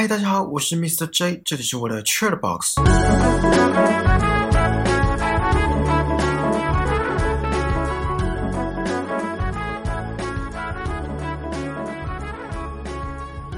嗨，大家好，我是 Mr. J，这里是我的 Chat Box。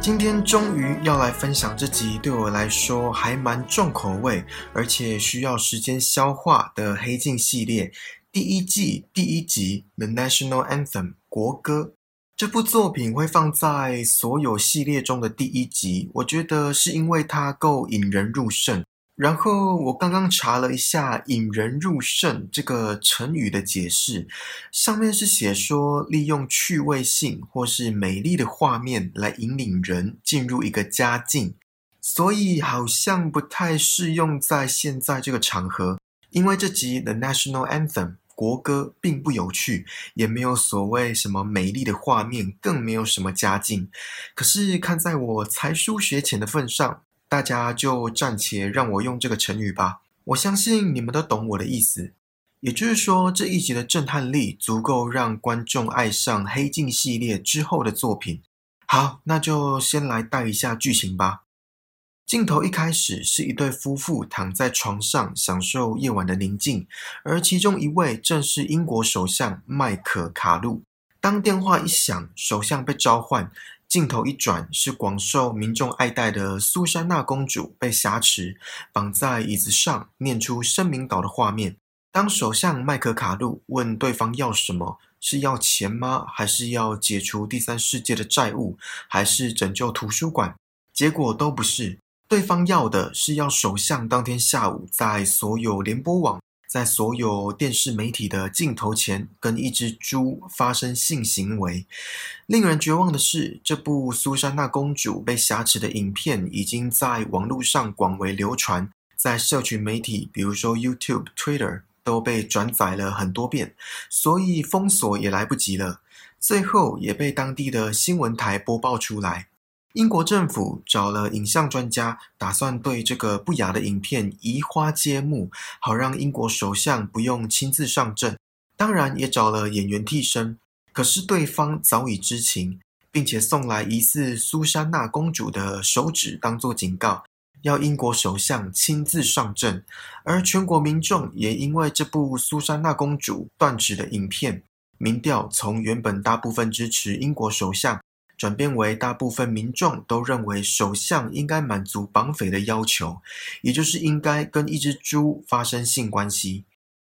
今天终于要来分享这集对我来说还蛮重口味，而且需要时间消化的《黑镜》系列第一季第一集《The National Anthem》国歌。这部作品会放在所有系列中的第一集，我觉得是因为它够引人入胜。然后我刚刚查了一下“引人入胜”这个成语的解释，上面是写说利用趣味性或是美丽的画面来引领人进入一个佳境，所以好像不太适用在现在这个场合，因为这集《The National Anthem》。国歌并不有趣，也没有所谓什么美丽的画面，更没有什么佳境。可是看在我才疏学浅的份上，大家就暂且让我用这个成语吧。我相信你们都懂我的意思。也就是说，这一集的震撼力足够让观众爱上《黑镜》系列之后的作品。好，那就先来带一下剧情吧。镜头一开始是一对夫妇躺在床上享受夜晚的宁静，而其中一位正是英国首相麦克卡路。当电话一响，首相被召唤，镜头一转，是广受民众爱戴的苏珊娜公主被挟持，绑在椅子上，念出声明稿的画面。当首相麦克卡路问对方要什么，是要钱吗？还是要解除第三世界的债务？还是拯救图书馆？结果都不是。对方要的是要首相当天下午在所有联播网、在所有电视媒体的镜头前跟一只猪发生性行为。令人绝望的是，这部苏珊娜公主被挟持的影片已经在网络上广为流传，在社群媒体，比如说 YouTube、Twitter 都被转载了很多遍，所以封锁也来不及了。最后也被当地的新闻台播报出来。英国政府找了影像专家，打算对这个不雅的影片移花接木，好让英国首相不用亲自上阵。当然，也找了演员替身。可是对方早已知情，并且送来疑似苏珊娜公主的手指当做警告，要英国首相亲自上阵。而全国民众也因为这部苏珊娜公主断指的影片，民调从原本大部分支持英国首相。转变为大部分民众都认为首相应该满足绑匪的要求，也就是应该跟一只猪发生性关系，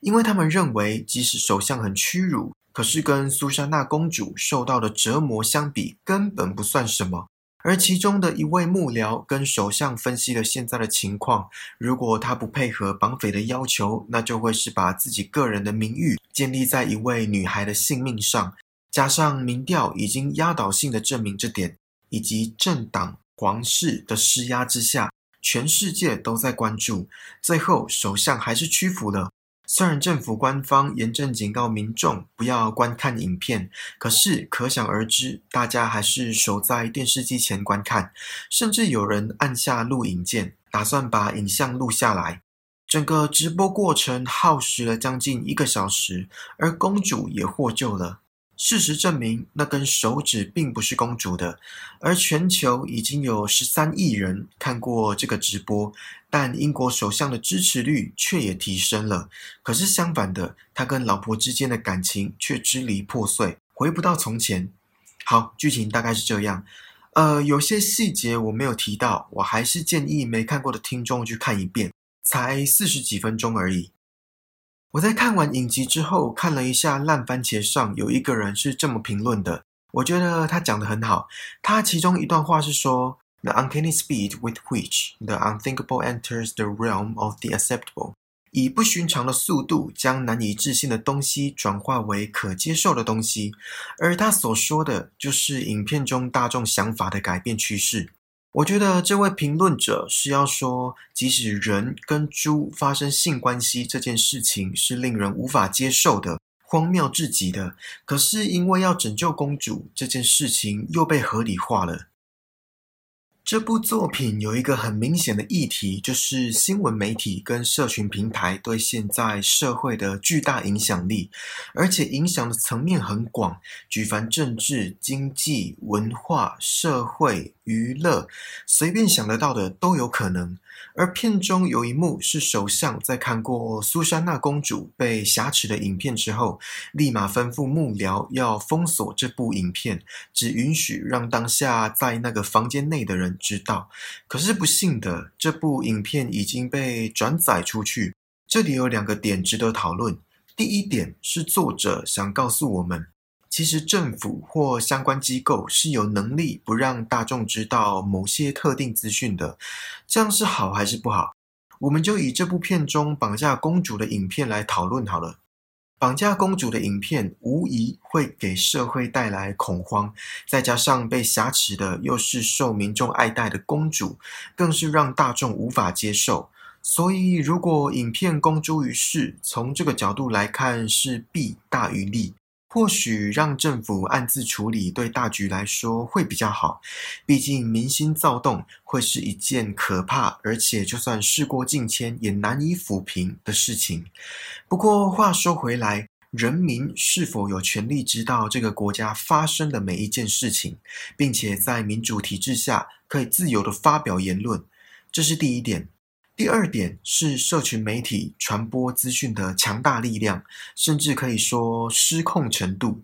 因为他们认为即使首相很屈辱，可是跟苏珊娜公主受到的折磨相比根本不算什么。而其中的一位幕僚跟首相分析了现在的情况，如果他不配合绑匪的要求，那就会是把自己个人的名誉建立在一位女孩的性命上。加上民调已经压倒性的证明这点，以及政党、皇室的施压之下，全世界都在关注。最后，首相还是屈服了。虽然政府官方严正警告民众不要观看影片，可是可想而知，大家还是守在电视机前观看，甚至有人按下录影键，打算把影像录下来。整个直播过程耗时了将近一个小时，而公主也获救了。事实证明，那根手指并不是公主的，而全球已经有十三亿人看过这个直播，但英国首相的支持率却也提升了。可是相反的，他跟老婆之间的感情却支离破碎，回不到从前。好，剧情大概是这样。呃，有些细节我没有提到，我还是建议没看过的听众去看一遍，才四十几分钟而已。我在看完影集之后，看了一下烂番茄上有一个人是这么评论的，我觉得他讲的很好。他其中一段话是说：“The uncanny speed with which the unthinkable enters the realm of the acceptable，以不寻常的速度将难以置信的东西转化为可接受的东西。”而他所说的就是影片中大众想法的改变趋势。我觉得这位评论者是要说，即使人跟猪发生性关系这件事情是令人无法接受的、荒谬至极的，可是因为要拯救公主这件事情又被合理化了。这部作品有一个很明显的议题，就是新闻媒体跟社群平台对现在社会的巨大影响力，而且影响的层面很广，举凡政治、经济、文化、社会、娱乐，随便想得到的都有可能。而片中有一幕是首相在看过苏珊娜公主被挟持的影片之后，立马吩咐幕僚要封锁这部影片，只允许让当下在那个房间内的人知道。可是不幸的，这部影片已经被转载出去。这里有两个点值得讨论。第一点是作者想告诉我们。其实政府或相关机构是有能力不让大众知道某些特定资讯的，这样是好还是不好？我们就以这部片中绑架公主的影片来讨论好了。绑架公主的影片无疑会给社会带来恐慌，再加上被挟持的又是受民众爱戴的公主，更是让大众无法接受。所以，如果影片公诸于世，从这个角度来看是弊大于利。或许让政府暗自处理，对大局来说会比较好。毕竟民心躁动会是一件可怕，而且就算事过境迁也难以抚平的事情。不过话说回来，人民是否有权利知道这个国家发生的每一件事情，并且在民主体制下可以自由的发表言论，这是第一点。第二点是社群媒体传播资讯的强大力量，甚至可以说失控程度。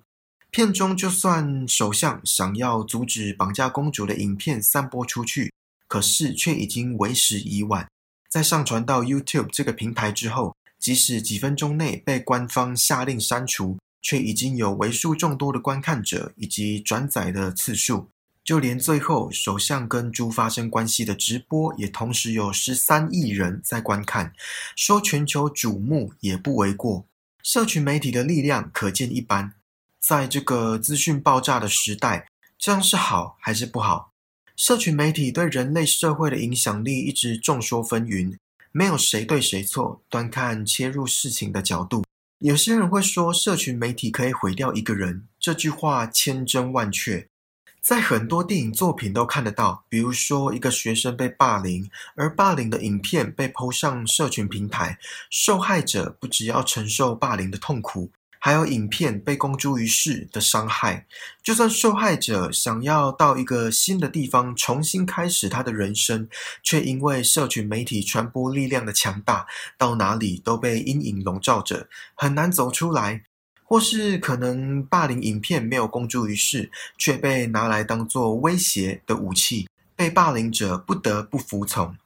片中就算首相想要阻止绑架公主的影片散播出去，可是却已经为时已晚。在上传到 YouTube 这个平台之后，即使几分钟内被官方下令删除，却已经有为数众多的观看者以及转载的次数。就连最后首相跟猪发生关系的直播，也同时有十三亿人在观看，说全球瞩目也不为过。社群媒体的力量可见一斑。在这个资讯爆炸的时代，这样是好还是不好？社群媒体对人类社会的影响力一直众说纷纭，没有谁对谁错，端看切入事情的角度。有些人会说，社群媒体可以毁掉一个人，这句话千真万确。在很多电影作品都看得到，比如说一个学生被霸凌，而霸凌的影片被抛上社群平台，受害者不只要承受霸凌的痛苦，还有影片被公诸于世的伤害。就算受害者想要到一个新的地方重新开始他的人生，却因为社群媒体传播力量的强大，到哪里都被阴影笼罩着，很难走出来。或是可能霸凌影片没有公诸于世，却被拿来当作威胁的武器，被霸凌者不得不服从。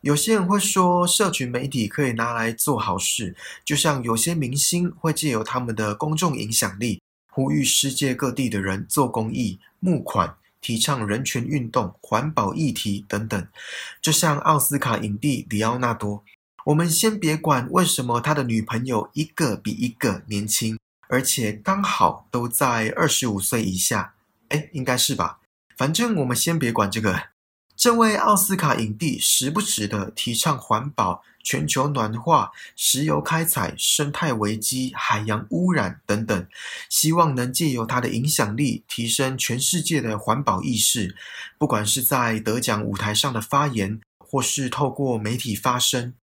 有些人会说，社群媒体可以拿来做好事，就像有些明星会借由他们的公众影响力，呼吁世界各地的人做公益、募款、提倡人权运动、环保议题等等。就像奥斯卡影帝里奥纳多，我们先别管为什么他的女朋友一个比一个年轻。而且刚好都在二十五岁以下，哎，应该是吧？反正我们先别管这个。这位奥斯卡影帝时不时的提倡环保、全球暖化、石油开采、生态危机、海洋污染等等，希望能借由他的影响力提升全世界的环保意识。不管是在得奖舞台上的发言，或是透过媒体发声。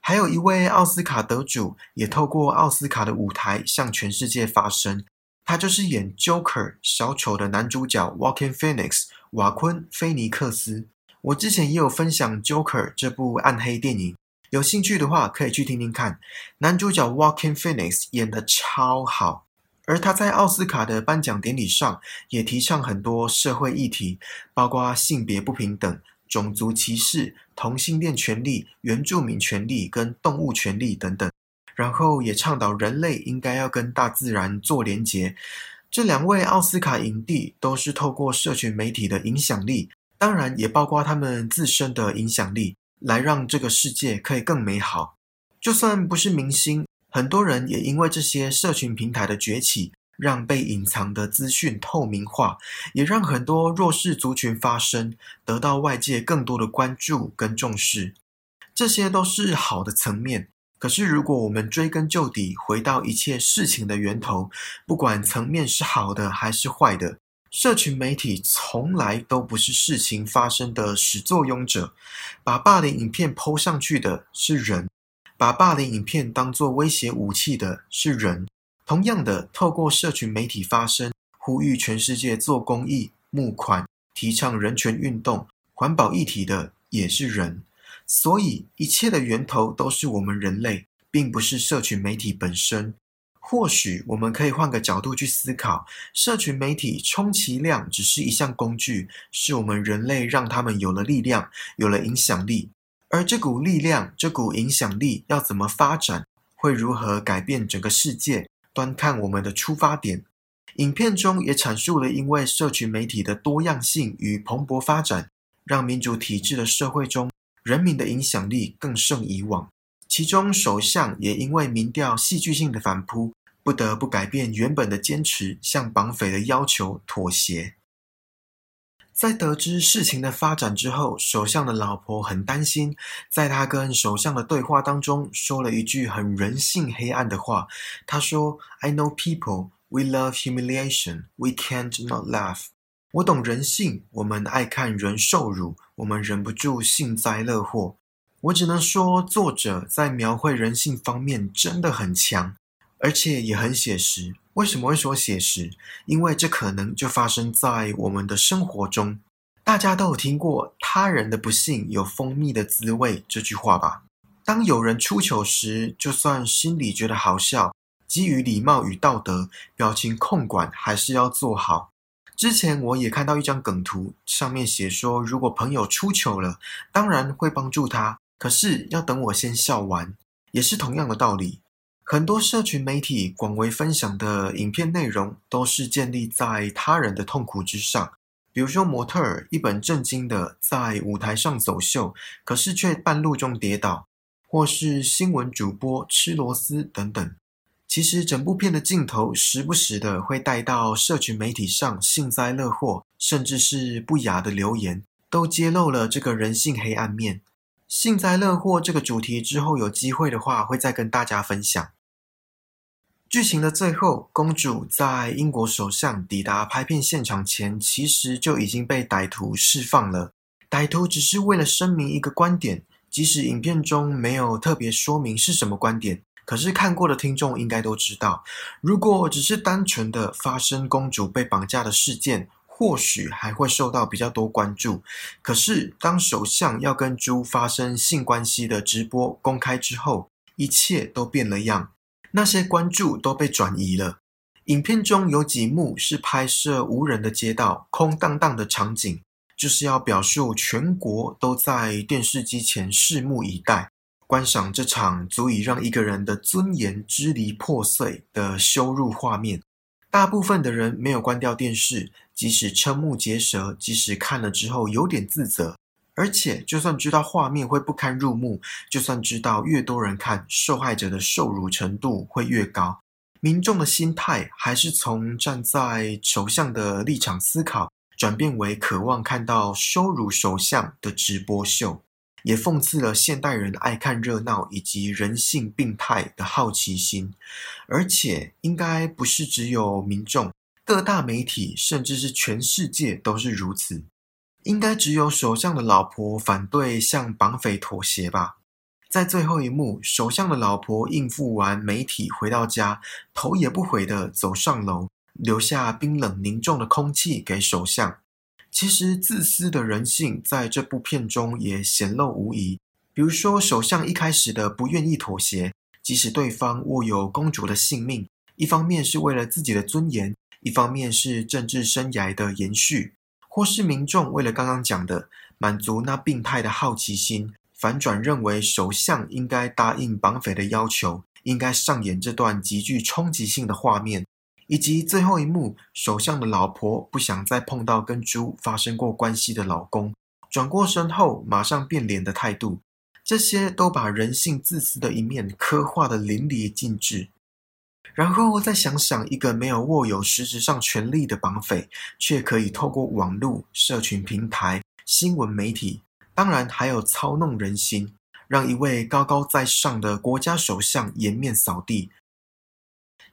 还有一位奥斯卡得主，也透过奥斯卡的舞台向全世界发声。他就是演 Joker 小丑的男主角 Walking Phoenix 瓦昆菲尼克斯。我之前也有分享 Joker 这部暗黑电影，有兴趣的话可以去听听看。男主角 Walking Phoenix 演的超好，而他在奥斯卡的颁奖典礼上也提倡很多社会议题，包括性别不平等。种族歧视、同性恋权利、原住民权利跟动物权利等等，然后也倡导人类应该要跟大自然做连结。这两位奥斯卡影帝都是透过社群媒体的影响力，当然也包括他们自身的影响力，来让这个世界可以更美好。就算不是明星，很多人也因为这些社群平台的崛起。让被隐藏的资讯透明化，也让很多弱势族群发声，得到外界更多的关注跟重视。这些都是好的层面。可是，如果我们追根究底，回到一切事情的源头，不管层面是好的还是坏的，社群媒体从来都不是事情发生的始作俑者，把霸凌影片抛上去的是人，把霸凌影片当作威胁武器的是人。同样的，透过社群媒体发声，呼吁全世界做公益、募款、提倡人权运动、环保议题的也是人。所以，一切的源头都是我们人类，并不是社群媒体本身。或许我们可以换个角度去思考：社群媒体充其量只是一项工具，是我们人类让他们有了力量、有了影响力。而这股力量、这股影响力要怎么发展，会如何改变整个世界，端看我们的出发点。影片中也阐述了，因为社群媒体的多样性与蓬勃发展，让民主体制的社会中人民的影响力更胜以往。其中，首相也因为民调戏剧性的反扑。不得不改变原本的坚持，向绑匪的要求妥协。在得知事情的发展之后，首相的老婆很担心。在他跟首相的对话当中，说了一句很人性黑暗的话。他说：“I know people, we love humiliation, we can't not laugh。”我懂人性，我们爱看人受辱，我们忍不住幸灾乐祸。我只能说，作者在描绘人性方面真的很强。而且也很写实。为什么会说写实？因为这可能就发生在我们的生活中。大家都有听过“他人的不幸有蜂蜜的滋味”这句话吧？当有人出糗时，就算心里觉得好笑，基于礼貌与道德，表情控管还是要做好。之前我也看到一张梗图，上面写说，如果朋友出糗了，当然会帮助他，可是要等我先笑完，也是同样的道理。很多社群媒体广为分享的影片内容，都是建立在他人的痛苦之上。比如说，模特儿一本正经的在舞台上走秀，可是却半路中跌倒；或是新闻主播吃螺丝等等。其实，整部片的镜头时不时的会带到社群媒体上幸灾乐祸，甚至是不雅的留言，都揭露了这个人性黑暗面。幸灾乐祸这个主题之后有机会的话，会再跟大家分享。剧情的最后，公主在英国首相抵达拍片现场前，其实就已经被歹徒释放了。歹徒只是为了声明一个观点，即使影片中没有特别说明是什么观点，可是看过的听众应该都知道。如果只是单纯的发生公主被绑架的事件，或许还会受到比较多关注。可是当首相要跟猪发生性关系的直播公开之后，一切都变了样。那些关注都被转移了。影片中有几幕是拍摄无人的街道、空荡荡的场景，就是要表述全国都在电视机前拭目以待，观赏这场足以让一个人的尊严支离破碎的羞辱画面。大部分的人没有关掉电视，即使瞠目结舌，即使看了之后有点自责。而且，就算知道画面会不堪入目，就算知道越多人看，受害者的受辱程度会越高，民众的心态还是从站在首相的立场思考，转变为渴望看到羞辱首相的直播秀，也讽刺了现代人爱看热闹以及人性病态的好奇心。而且，应该不是只有民众，各大媒体，甚至是全世界都是如此。应该只有首相的老婆反对向绑匪妥协吧。在最后一幕，首相的老婆应付完媒体回到家，头也不回地走上楼，留下冰冷凝重的空气给首相。其实，自私的人性在这部片中也显露无遗。比如说，首相一开始的不愿意妥协，即使对方握有公主的性命，一方面是为了自己的尊严，一方面是政治生涯的延续。或是民众为了刚刚讲的满足那病态的好奇心，反转认为首相应该答应绑匪的要求，应该上演这段极具冲击性的画面，以及最后一幕首相的老婆不想再碰到跟猪发生过关系的老公，转过身后马上变脸的态度，这些都把人性自私的一面刻画的淋漓尽致。然后再想想，一个没有握有实质上权力的绑匪，却可以透过网络、社群平台、新闻媒体，当然还有操弄人心，让一位高高在上的国家首相颜面扫地。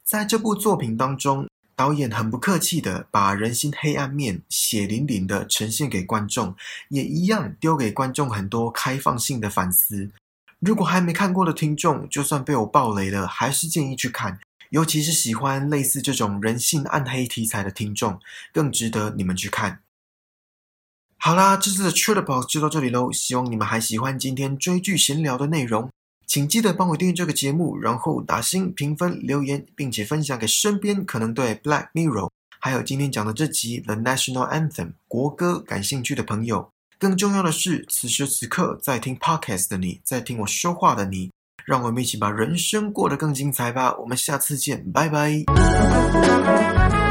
在这部作品当中，导演很不客气的把人心黑暗面血淋淋的呈现给观众，也一样丢给观众很多开放性的反思。如果还没看过的听众，就算被我爆雷了，还是建议去看。尤其是喜欢类似这种人性暗黑题材的听众，更值得你们去看。好啦，这次的 True Box 就到这里喽，希望你们还喜欢今天追剧闲聊的内容。请记得帮我订阅这个节目，然后打星评分留言，并且分享给身边可能对 Black Mirror 还有今天讲的这集 The National Anthem 国歌感兴趣的朋友。更重要的是，此时此刻在听 Podcast 的你，在听我说话的你，让我们一起把人生过得更精彩吧！我们下次见，拜拜。